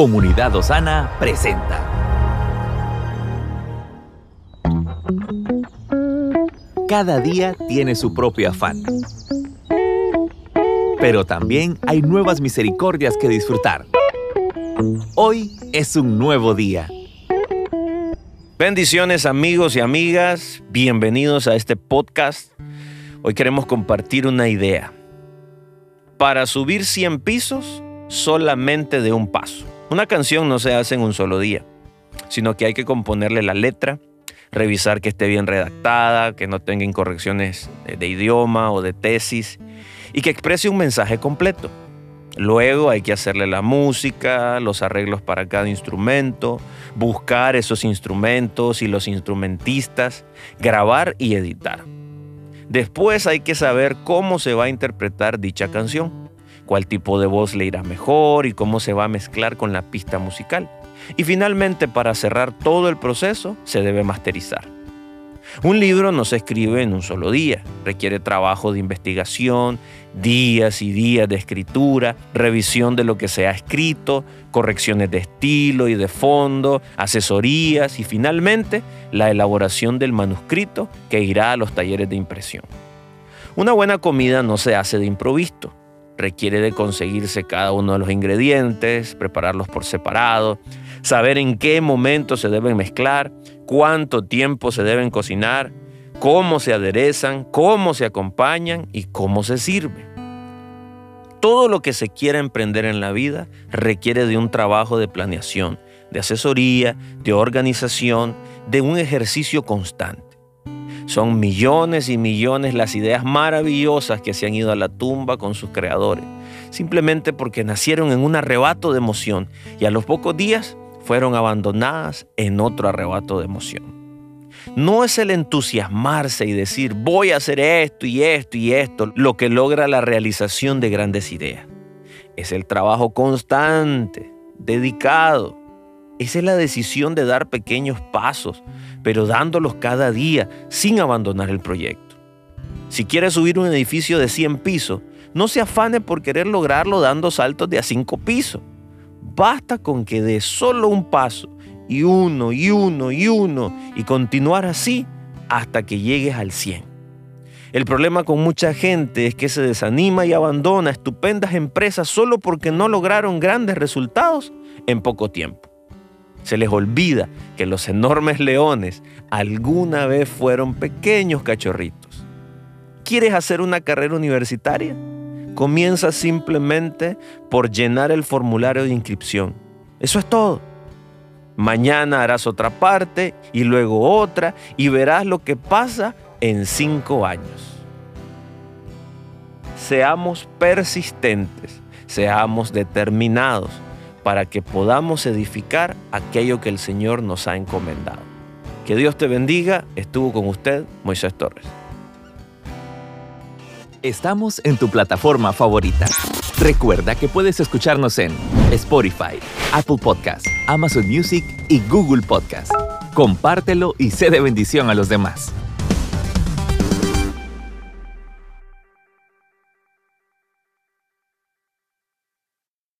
Comunidad Osana presenta. Cada día tiene su propio afán. Pero también hay nuevas misericordias que disfrutar. Hoy es un nuevo día. Bendiciones amigos y amigas, bienvenidos a este podcast. Hoy queremos compartir una idea. Para subir 100 pisos, solamente de un paso. Una canción no se hace en un solo día, sino que hay que componerle la letra, revisar que esté bien redactada, que no tenga incorrecciones de idioma o de tesis y que exprese un mensaje completo. Luego hay que hacerle la música, los arreglos para cada instrumento, buscar esos instrumentos y los instrumentistas, grabar y editar. Después hay que saber cómo se va a interpretar dicha canción cuál tipo de voz le irá mejor y cómo se va a mezclar con la pista musical. Y finalmente, para cerrar todo el proceso, se debe masterizar. Un libro no se escribe en un solo día, requiere trabajo de investigación, días y días de escritura, revisión de lo que se ha escrito, correcciones de estilo y de fondo, asesorías y finalmente la elaboración del manuscrito que irá a los talleres de impresión. Una buena comida no se hace de improviso, requiere de conseguirse cada uno de los ingredientes, prepararlos por separado, saber en qué momento se deben mezclar, cuánto tiempo se deben cocinar, cómo se aderezan, cómo se acompañan y cómo se sirve. Todo lo que se quiera emprender en la vida requiere de un trabajo de planeación, de asesoría, de organización, de un ejercicio constante. Son millones y millones las ideas maravillosas que se han ido a la tumba con sus creadores, simplemente porque nacieron en un arrebato de emoción y a los pocos días fueron abandonadas en otro arrebato de emoción. No es el entusiasmarse y decir voy a hacer esto y esto y esto lo que logra la realización de grandes ideas. Es el trabajo constante, dedicado, esa es la decisión de dar pequeños pasos, pero dándolos cada día sin abandonar el proyecto. Si quiere subir un edificio de 100 pisos, no se afane por querer lograrlo dando saltos de a 5 pisos. Basta con que dé solo un paso y uno y uno y uno y continuar así hasta que llegues al 100. El problema con mucha gente es que se desanima y abandona estupendas empresas solo porque no lograron grandes resultados en poco tiempo. Se les olvida que los enormes leones alguna vez fueron pequeños cachorritos. ¿Quieres hacer una carrera universitaria? Comienza simplemente por llenar el formulario de inscripción. Eso es todo. Mañana harás otra parte y luego otra y verás lo que pasa en cinco años. Seamos persistentes, seamos determinados para que podamos edificar aquello que el Señor nos ha encomendado. Que Dios te bendiga. Estuvo con usted Moisés Torres. Estamos en tu plataforma favorita. Recuerda que puedes escucharnos en Spotify, Apple Podcast, Amazon Music y Google Podcast. Compártelo y sé de bendición a los demás.